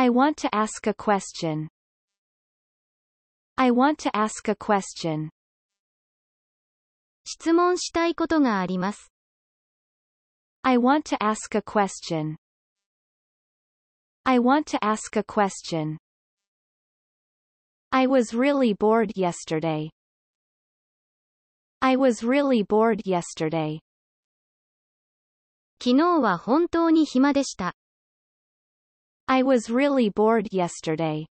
I want to ask a question. I want to ask a question. 質問したいことがあります。 I want to ask a question. I want to ask a question. I was really bored yesterday. I was really bored yesterday. 昨日は本当に暇でした。 I was really bored yesterday.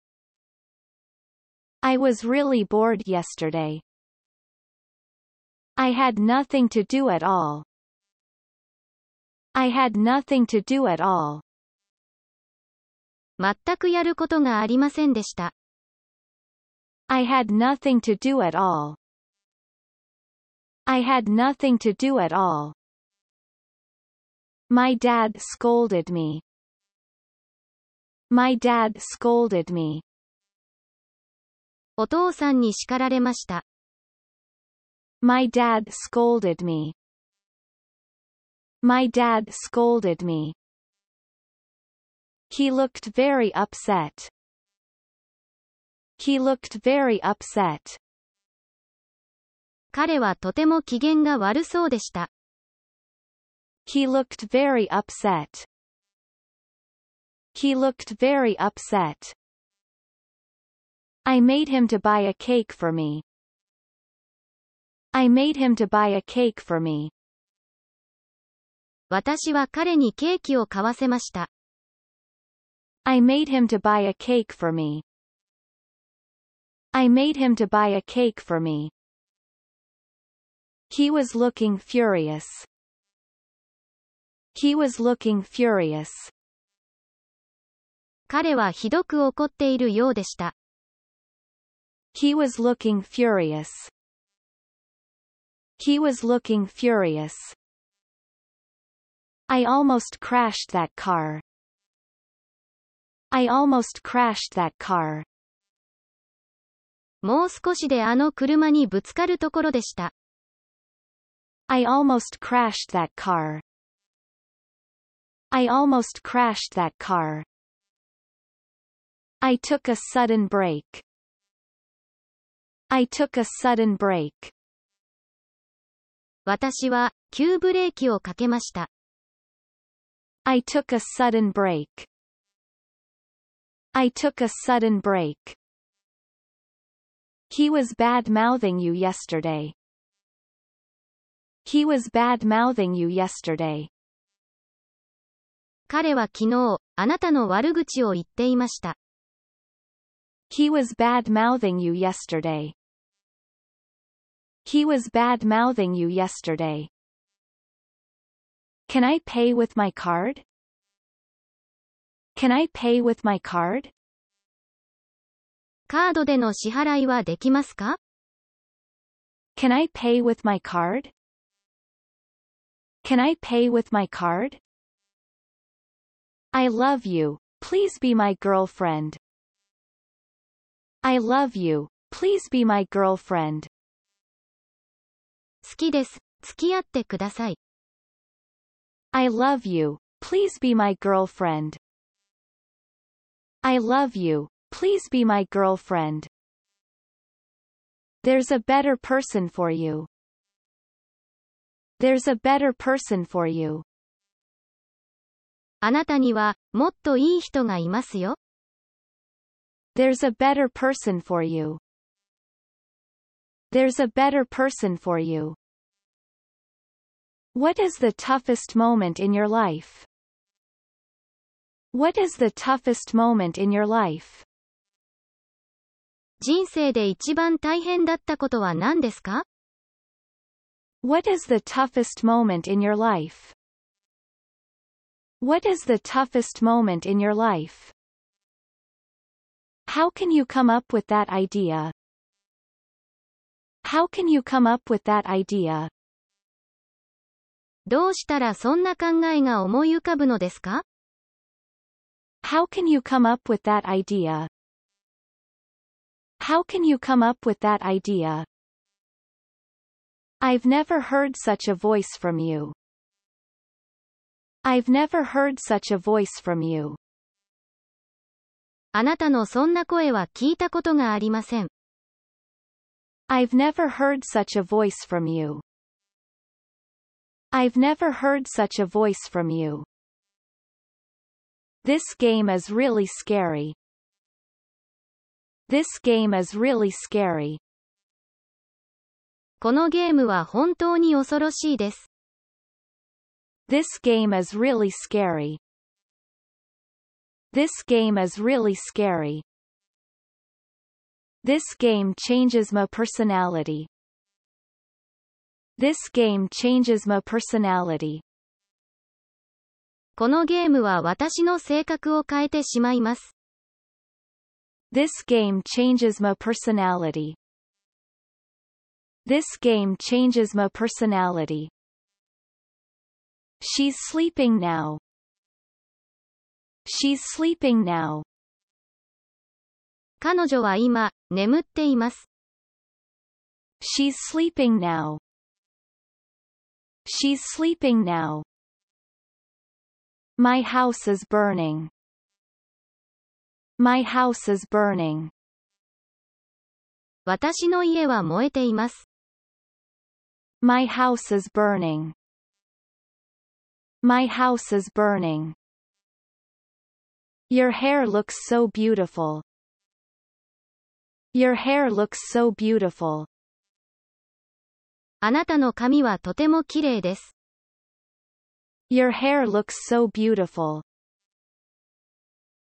I was really bored yesterday. I had nothing to do at all. I had nothing to do at all. 全くやることがありませんでした。 I had nothing to do at all. I had nothing to do at all. My dad scolded me. My dad scolded me. お父さんに叱られました。 My dad scolded me. My dad scolded me. He looked very upset. He looked very upset. 彼はとても機嫌が悪そうでした。 He looked very upset. He looked very upset. I made him to buy a cake for me. I made him to buy a cake for me. 私は彼にケーキを買わせました。 I made him to buy a cake for me. I made him to buy a cake for me. He was looking furious. He was looking furious. 彼はひどく怒っているようでした。He was looking furious. He was looking furious. I almost crashed that car. I almost crashed that car. もう少しであの車にぶつかるところでした。I almost crashed that car. I almost crashed that car. I took a sudden break. I took a sudden break. 私は、急ブレーキをかけました。I took a sudden break. I took a sudden break. He was bad-mouthing you yesterday. He was bad-mouthing you yesterday. 彼は昨日、あなたの悪口を言っていました。He was bad-mouthing you yesterday. He was bad-mouthing you yesterday. Can I pay with my card? Can I pay with my card? カードでの支払いはできますか Can I pay with my card? Can I pay with my card? I love you. Please be my girlfriend. I love you. Please be my girlfriend. 好きです。付き合ってください。 I love you. Please be my girlfriend. I love you. Please be my girlfriend. There's a better person for you. There's a better person for you. あなたには、もっといい人がいますよ。 There's a better person for you. There's a better person for you. What is the toughest moment in your life? What is the toughest moment in your life? 人生で一番大変だったことは何ですか What is the toughest moment in your life? What is the toughest moment in your life? How can you come up with that idea? How can you come up with that idea? どうしたらそんな考えが思い浮かぶのですか How can you come up with that idea? How can you come up with that idea? I've never heard such a voice from you. I've never heard such a voice from you. あなたのそんな声は聞いたことがありません。I've never heard such a voice from you. I've never heard such a voice from you. This game is really scary. This game is really scary. このゲームは本当に恐ろしいです。This game is really scary. This game is really scary. This game changes my personality. This game changes my personality. このゲームは私の性格を変えてしまいます。 This game changes my personality. This game changes my personality. She's sleeping now. She's sleeping now. 彼女は今、眠っています。 She's sleeping now. She's sleeping now. My house is burning. My house is burning. 私の家は燃えています。 My house is burning. My house is burning. Your hair looks so beautiful. Your hair looks so beautiful. あなたの髪はとても綺麗です。 Your hair looks so beautiful.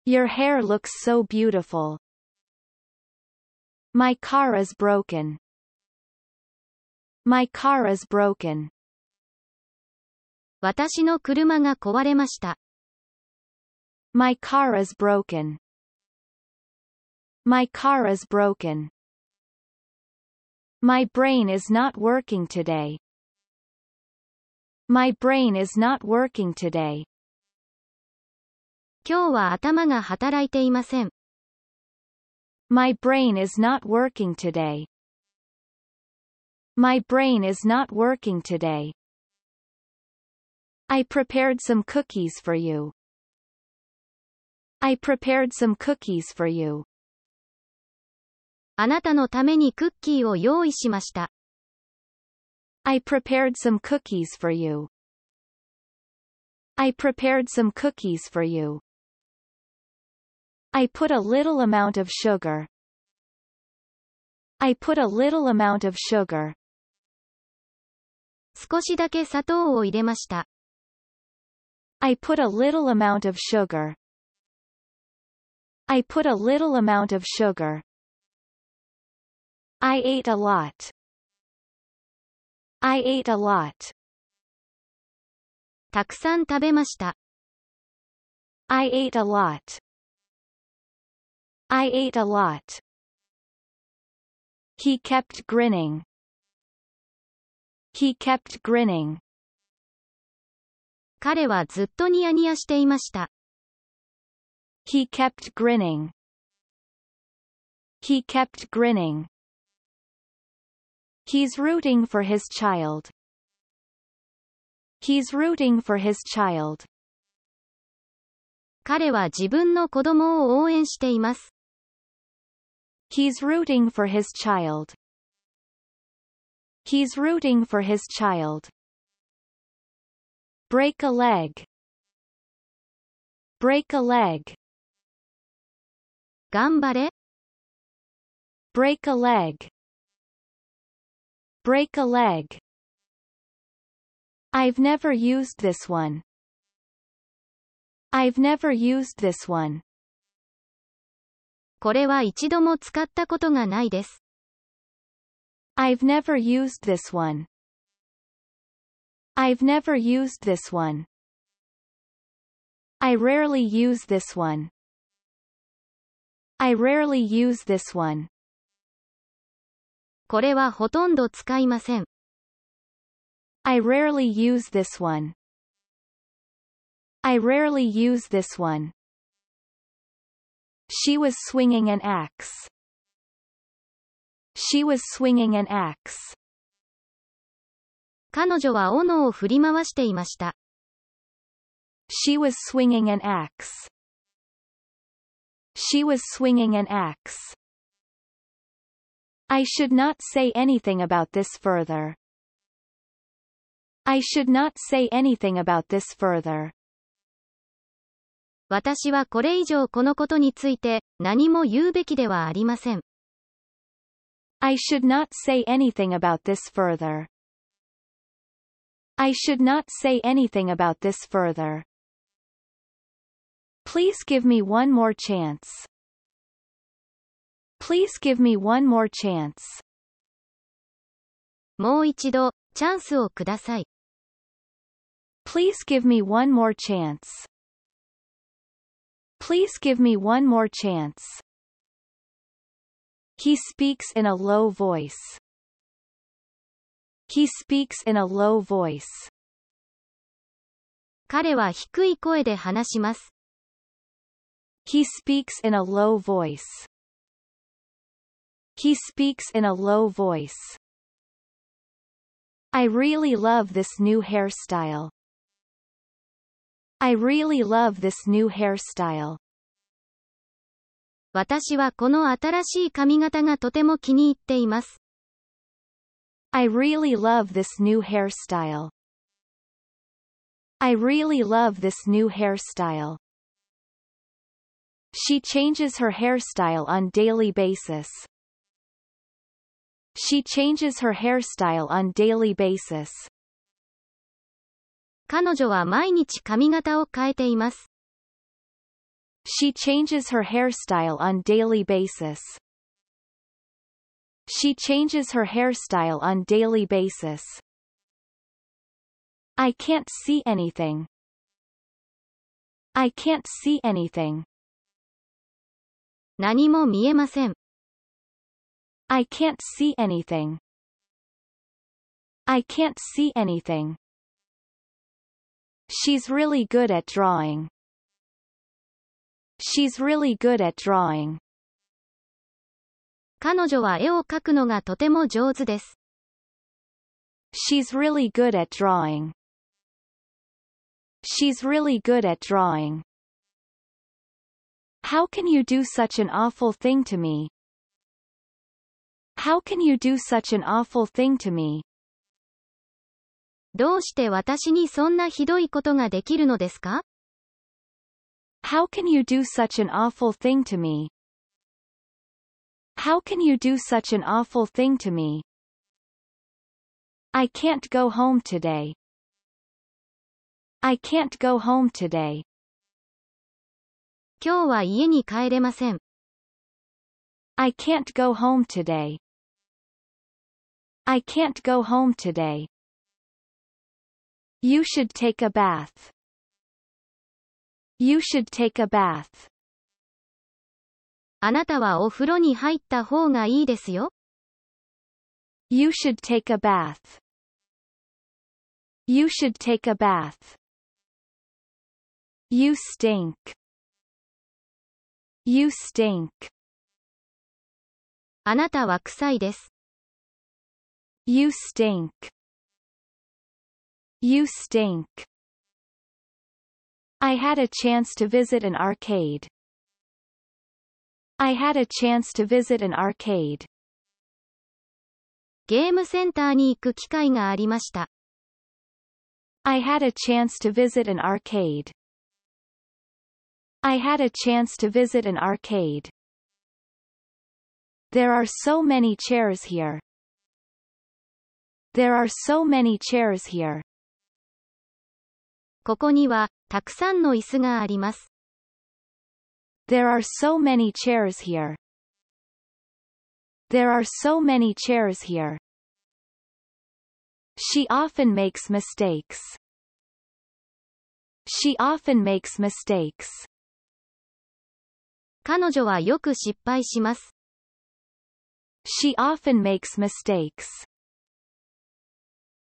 Your hair looks so beautiful. My car is broken. My car is broken. 私の車が壊れました。 My car is broken. My car is broken. My brain is not working today. My brain is not working today. 今日は頭が働いていません。 My brain is not working today. My brain is not working today. I prepared some cookies for you. I prepared some cookies for you. あなたのためにクッキーを用意しました。 I prepared some cookies for you. I prepared some cookies for you. I put a little amount of sugar. I put a little amount of sugar. 少しだけ砂糖を入れました。 I put a little amount of sugar. I put a little amount of sugar. I ate a lot. I ate a lot. たくさん食べました。 I ate a lot. I ate a lot. He kept grinning. He kept grinning. 彼はずっとニヤニヤしていました。 He kept grinning. He kept grinning. He's rooting for his child. He's rooting for his child. 彼は自分の子供を応援しています。 He's rooting for his child. He's rooting for his child. Break a leg. Break a leg. 頑張れ Break a leg. Break a leg. I've never used this one. I've never used this one. これは一度も使ったことがないです。 I've never used this one. I've never used this one. I rarely use this one. I rarely use this one. これはほとんど使いません。 I rarely use this one. I rarely use this one. She was swinging an axe. She was swinging an axe. 彼女は斧を振り回していました。 She was swinging an axe. She was swinging an axe. I should not say anything about this further. I should not say anything about this further. 私はこれ以上このことについて何も言うべきではありません。 I should not say anything about this further. I should not say anything about this further. Please give me one more chance. Please give me one more chance. もう一度、チャンスをください。 Please give me one more chance. Please give me one more chance. He speaks in a low voice. He speaks in a low voice. 彼は低い声で話します。 He speaks in a low voice. He speaks in a low voice. I really love this new hairstyle. I really love this new hairstyle. 私はこの新しい髪型がとても気に入っています。 I really love this new hairstyle. I really love this new hairstyle. She changes her hairstyle on daily basis. She changes her hairstyle on daily basis. 彼女は毎日髪型を変えています。 She changes her hairstyle on daily basis. She changes her hairstyle on daily basis. I can't see anything. I can't see anything. 何も見えません。I can't see anything. I can't see anything. She's really good at drawing. She's really good at drawing. 彼女は絵を描くのがとても上手です。She's really good at drawing. She's really good at drawing. How can you do such an awful thing to me? How can you do such an awful thing to me? どうして私にそんなひどいことができるのですか How can you do such an awful thing to me? How can you do such an awful thing to me? I can't go home today. I can't go home today. 今日は家に帰れません。I can't go home today. I can't go home today. You should take a bath. You should take a bath. あなたはお風呂に入った方がいいですよ。You should take a bath. You should take a bath. You stink. You stink. あなたは臭いです。 You stink. You stink. I had a chance to visit an arcade. I had a chance to visit an arcade. ゲームセンターに行く機会がありました。 I had a chance to visit an arcade. I had a chance to visit an arcade. There are so many chairs here. There are so many chairs here. ここには、たくさんの椅子があります。 There are so many chairs here. There are so many chairs here. She often makes mistakes. She often makes mistakes. 彼女はよく失敗します。She often makes mistakes.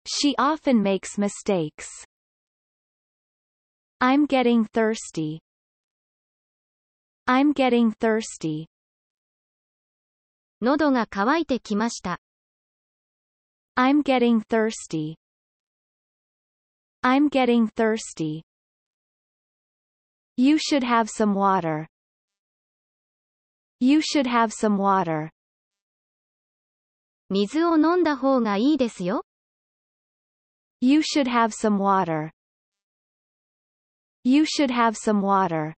She often makes mistakes. I'm getting thirsty. I'm getting thirsty. 喉が渇いてきました。I'm getting thirsty. I'm getting thirsty. You should have some water. You should have some water. 水を飲んだ方がいいですよ。 You should have some water. You should have some water.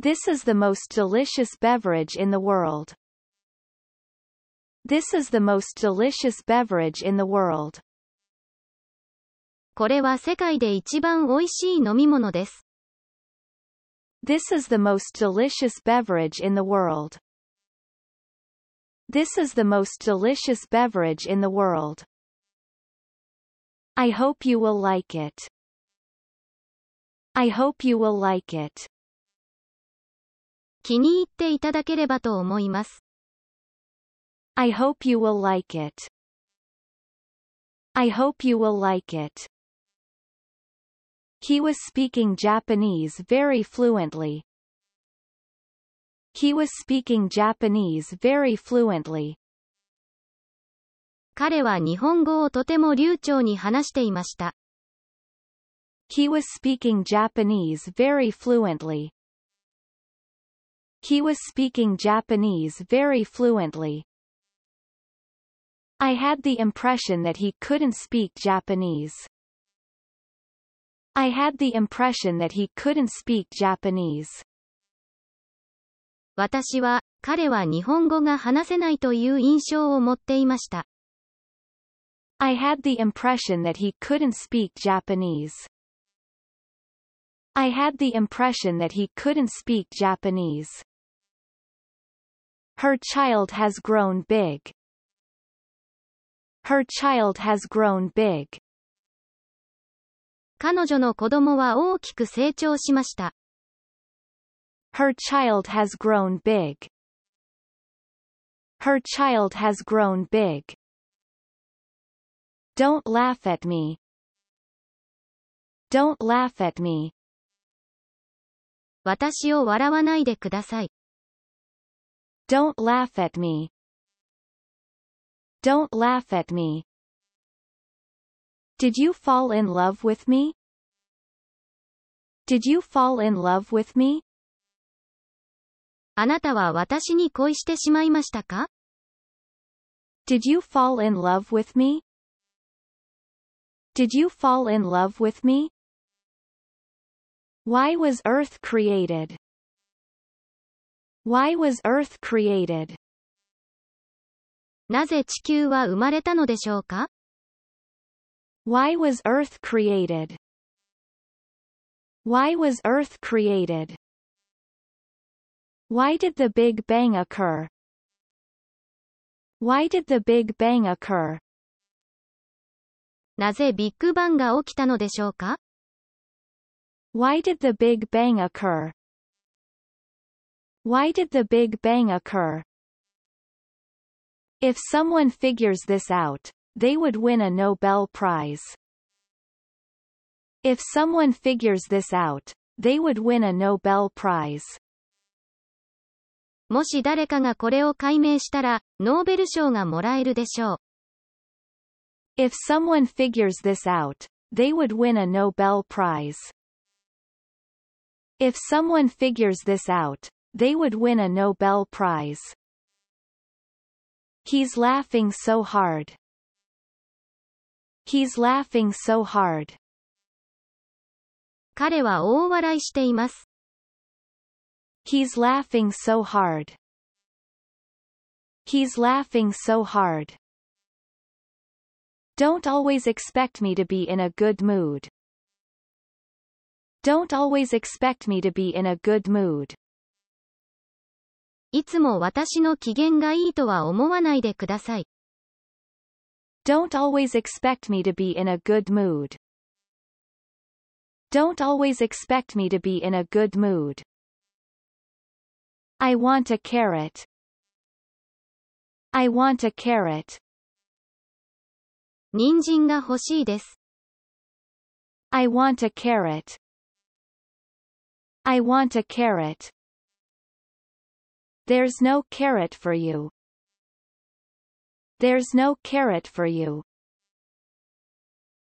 This is the most delicious beverage in the world. This is the most delicious beverage in the world. これは世界で一番美味しい飲み物です。 This is the most delicious beverage in the world. This is the most delicious beverage in the world. I hope you will like it. I hope you will like it. 気に入っていただければと思います。 I hope you will like it. I hope you will like it. He was speaking Japanese very fluently. He was speaking Japanese very fluently. 彼は日本語をとても流暢に話していました。 He was speaking Japanese very fluently. He was speaking Japanese very fluently. I had the impression that he couldn't speak Japanese. I had the impression that he couldn't speak Japanese. 私は、彼は日本語が話せないという印象を持っていました。 I had the impression that he couldn't speak Japanese. I had the impression that he couldn't speak Japanese. Her child has grown big. Her child has grown big. 彼女の子供は大きく成長しました。 Her child has grown big. Her child has grown big. Don't laugh at me. Don't laugh at me. 私を笑わないでください。 Don't laugh at me. Don't laugh at me. Did you fall in love with me? Did you fall in love with me? あなたは私に恋してしまいましたか Did you fall in love with me? Did you fall in love with me? Why was Earth created? Why was Earth created? なぜ地球は生まれたのでしょうか Why was Earth created? Why was Earth created? Why did the Big Bang occur? Why did the Big Bang occur? なぜビッグバンが起きたのでしょうか Why did the Big Bang occur? Why did the Big Bang occur? If someone figures this out, they would win a Nobel Prize. If someone figures this out, they would win a Nobel Prize. もし誰かがこれを解明したら、ノーベル賞がもらえるでしょう。 If someone figures this out, they would win a Nobel Prize. If someone figures this out, they would win a Nobel Prize. He's laughing so hard. He's laughing so hard. 彼は大笑いしています。He's laughing so hard. He's laughing so hard. Don't always expect me to be in a good mood. Don't always expect me to be in a good mood. いつも私の機嫌がいいとは思わないでください。Don't always expect me to be in a good mood. Don't always expect me to be in a good mood. I want a carrot. I want a carrot. 人参が欲しいです。 I want a carrot. I want a carrot. There's no carrot for you. There's no carrot for you.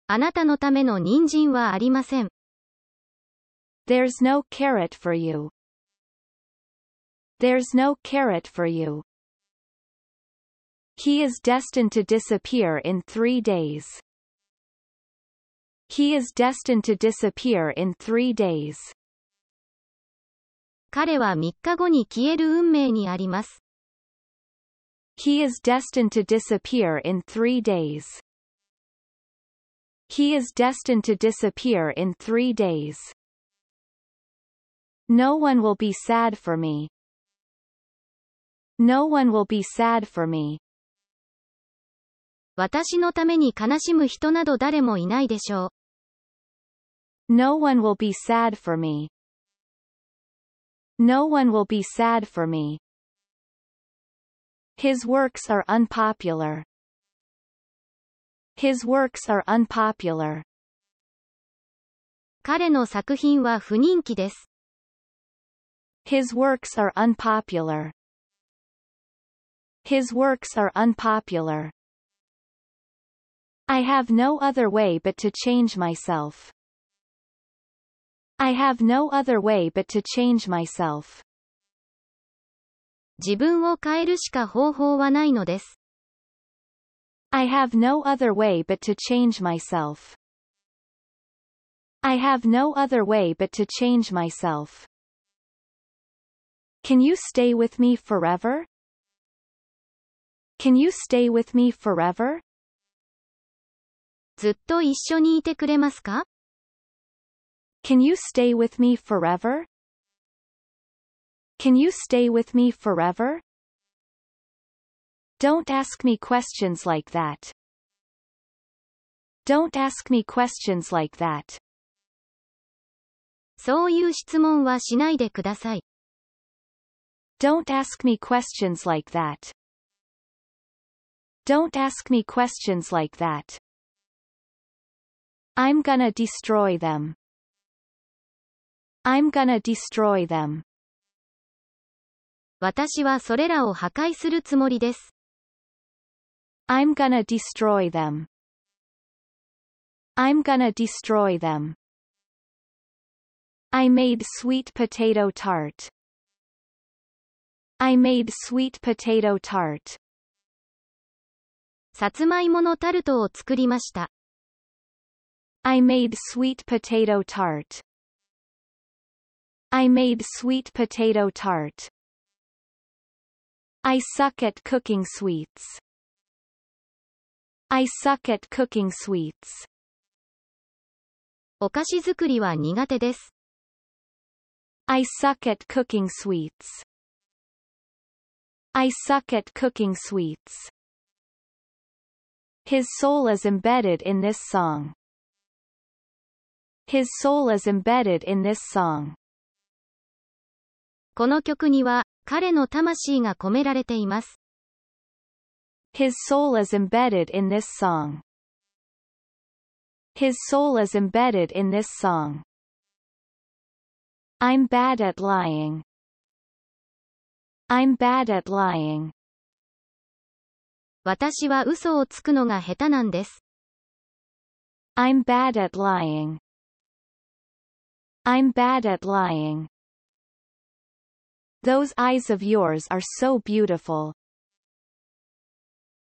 あなたのための人参はありません。 There's no carrot for you. There's no carrot for you. He is destined to disappear in three days. He is destined to disappear in three days. 彼は3日後に消える運命にあります。 He is destined to disappear in three days. He is destined to disappear in three days. No one will be sad for me. No one will be sad for me. 私のために悲しむ人など誰もいないでしょう。 No one will be sad for me. No one will be sad for me. His works are unpopular. His works are unpopular. 彼の作品は不人気です。 His works are unpopular. His works are unpopular. I have no other way but to change myself. I have no other way but to change myself. 自分を変えるしか方法はないのです。 I have no other way but to change myself. I have no other way but to change myself. Can you stay with me forever? Can you stay with me forever? ずっと一緒にいてくれますか Can you stay with me forever? Can you stay with me forever? Don't ask me questions like that. Don't ask me questions like that. そういう質問はしないでください。 Don't ask me questions like that. Don't ask me questions like that. I'm gonna destroy them. I'm gonna destroy them. 私はそれらを破壊するつもりです。 I'm gonna destroy them. I'm gonna destroy them. I made sweet potato tart. I made sweet potato tart. さつまいものタルトを作りました。 I made sweet potato tart. I made sweet potato tart. I suck at cooking sweets. I suck at cooking sweets. お菓子作りは苦手です。 I suck at cooking sweets. I suck at cooking sweets. His soul is embedded in this song. His soul is embedded in this song. この曲には、彼の魂が込められています。 His soul is embedded in this song. His soul is embedded in this song. I'm bad at lying. I'm bad at lying. 私は嘘をつくのが下手なんです。 I'm bad at lying. I'm bad at lying. Those eyes of yours are so beautiful.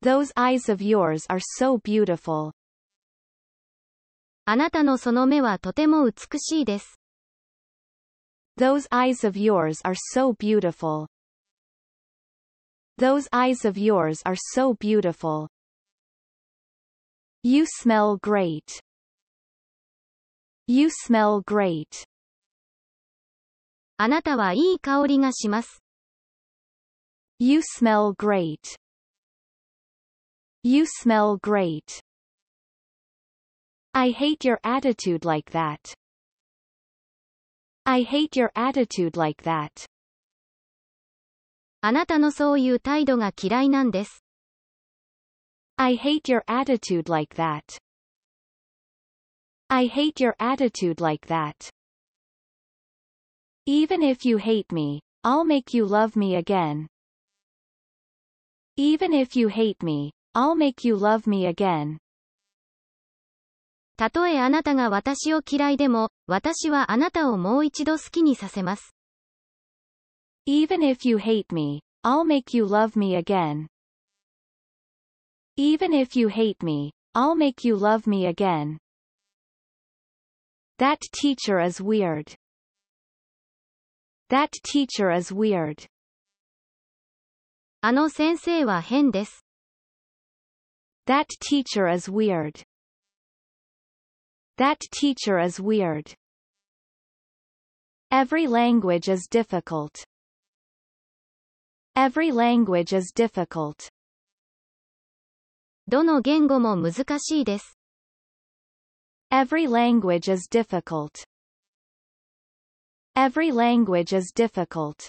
Those eyes of yours are so beautiful. あなたのその目はとても美しいです。 Those eyes of yours are so beautiful. Those eyes of yours are so beautiful. You smell great. You smell great. あなたはいい香りがします。 You smell great. You smell great. I hate your attitude like that. I hate your attitude like that. あなたのそういう態度が嫌いなんです。I hate your attitude like that. I hate your attitude like that. Even if you hate me, I'll make you love me again. Even if you hate me, I'll make you love me again. たとえあなたが私を嫌いでも、私はあなたをもう一度好きにさせます。Even if you hate me, I'll make you love me again. Even if you hate me, I'll make you love me again. That teacher is weird. That teacher is weird. あの先生は変です。 That teacher is weird. That teacher is weird. Every language is difficult. Every language is difficult. どの言語も難しいです。 Every language is difficult. Every language is difficult.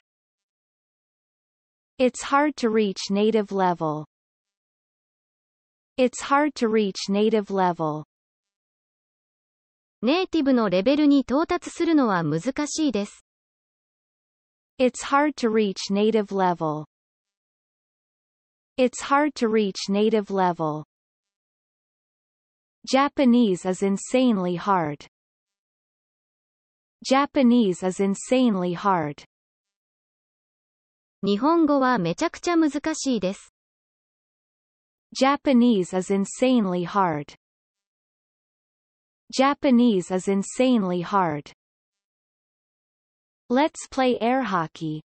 It's hard to reach native level. It's hard to reach native level. ネイティブのレベルに到達するのは難しいです。 It's hard to reach native level. It's hard to reach native level. Japanese is insanely hard. Japanese is insanely hard. 日本語はめちゃくちゃ難しいです。 Japanese is insanely hard. Japanese is insanely hard. Let's play air hockey.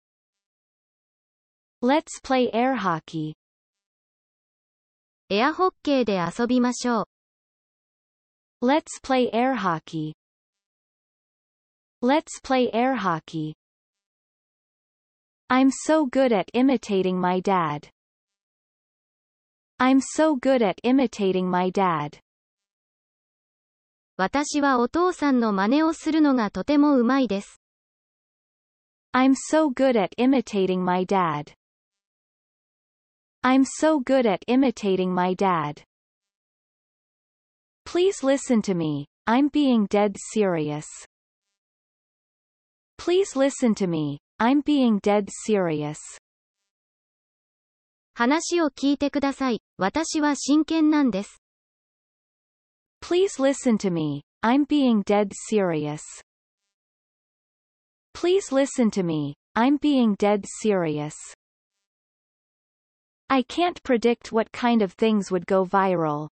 Let's play air hockey. エアホッケーで遊びましょう。Let's play air hockey. Let's play air hockey. I'm so good at imitating my dad. I'm so good at imitating my dad. 私はお父さんの真似をするのがとてもうまいです。I'm so good at imitating my dad. I'm so good at imitating my dad. Please listen to me, I'm being dead serious. Please listen to me, I'm being dead serious. 話を聞いてください。私は真剣なんです。 Please listen to me, I'm being dead serious. Please listen to me, I'm being dead serious. I can't predict what kind of things would go viral.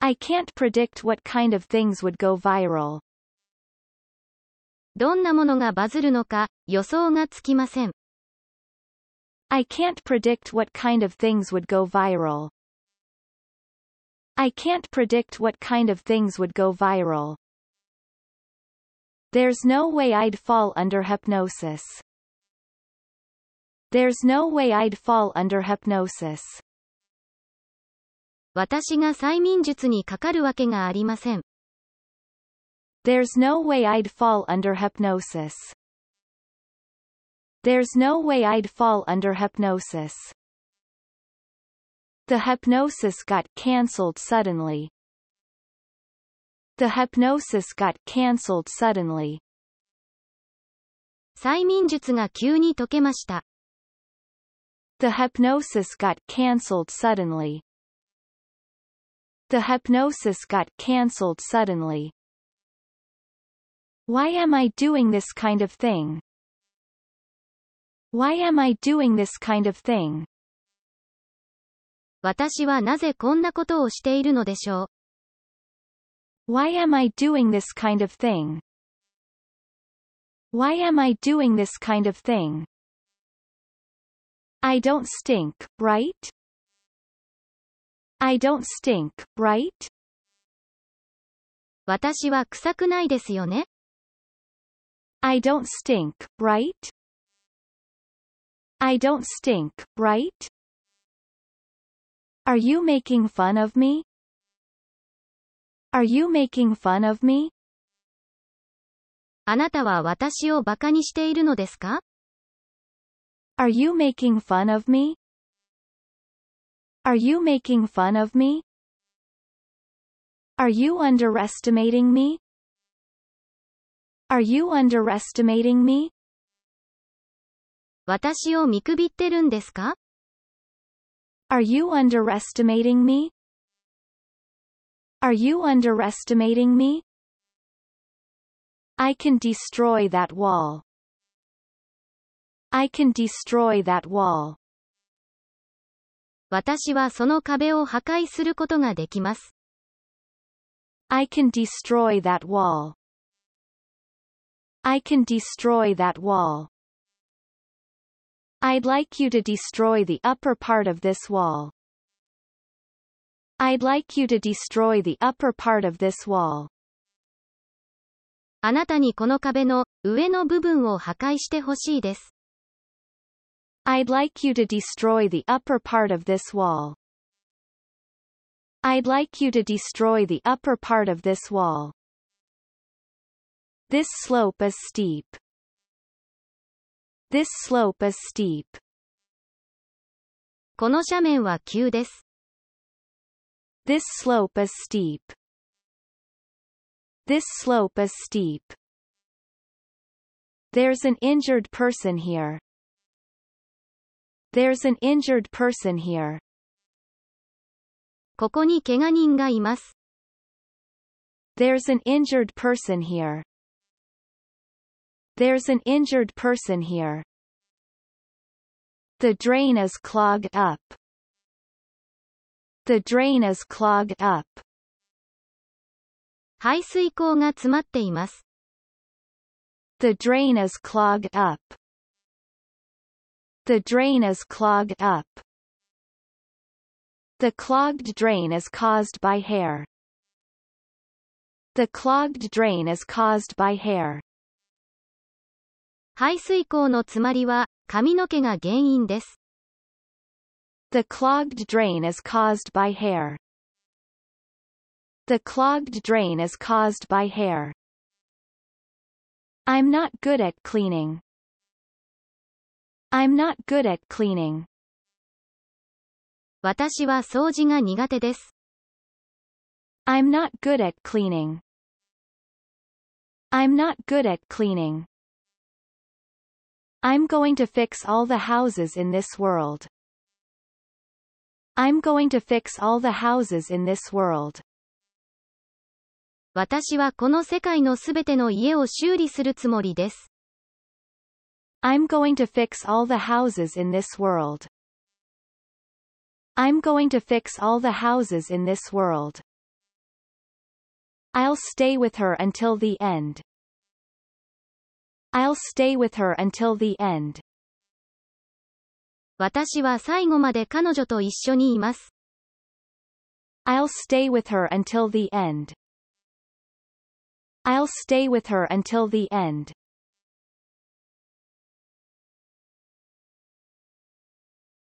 I can't predict what kind of things would go viral. どんなものがバズるのか、予想がつきません。 I can't predict what kind of things would go viral. I can't predict what kind of things would go viral. There's no way I'd fall under hypnosis. There's no way I'd fall under hypnosis. 私が催眠術にかかるわけがありません。 There's no way I'd fall under hypnosis. There's no way I'd fall under hypnosis. The hypnosis got cancelled suddenly. The hypnosis got cancelled suddenly. 催眠術が急に解けました。The hypnosis got cancelled suddenly. The hypnosis got cancelled suddenly. Why am I doing this kind of thing? Why am I doing this kind of thing? 私はなぜこんなことをしているのでしょう。Why am I doing this kind of thing? Why am I doing this kind of thing? I don't stink, right? I don't stink, right? 私は臭くないですよね I don't stink, right? I don't stink, right? Are you making fun of me? Are you making fun of me? あなたは私をバカにしているのですか Are you making fun of me? Are you making fun of me? Are you underestimating me? Are you underestimating me? 私を見くびってるんですか Are you underestimating me? Are you underestimating me? I can destroy that wall. I can destroy that wall. 私はその壁を破壊することができます。 I can destroy that wall. I can destroy that wall. I'd like you to destroy the upper part of this wall. I'd like you to destroy the upper part of this wall. あなたにこの壁の上の部分を破壊してほしいです。 I'd like you to destroy the upper part of this wall. I'd like you to destroy the upper part of this wall. This slope is steep. This slope is steep. この斜面は急です。 This slope is steep. This slope is steep. There's an injured person here. There's an injured person here. ここに怪我人がいます。 There's an injured person here. There's an injured person here. The drain is clogged up. The drain is clogged up. 排水口が詰まっています。 The drain is clogged up. The drain is clogged up. The clogged drain is caused by hair. The clogged drain is caused by hair. 排水口の詰まりは髪の毛が原因です。 The clogged drain is caused by hair. The clogged drain is caused by hair. I'm not good at cleaning. I'm not good at cleaning. 私は掃除が苦手です。 I'm not good at cleaning. I'm not good at cleaning. I'm going to fix all the houses in this world. I'm going to fix all the houses in this world. 私はこの世界のすべての家を修理するつもりです。 I'm going to fix all the houses in this world. I'm going to fix all the houses in this world. I'll stay with her until the end. I'll stay with her until the end. 私は最後まで彼女と一緒にいます。I'll stay with her until the end. I'll stay with her until the end.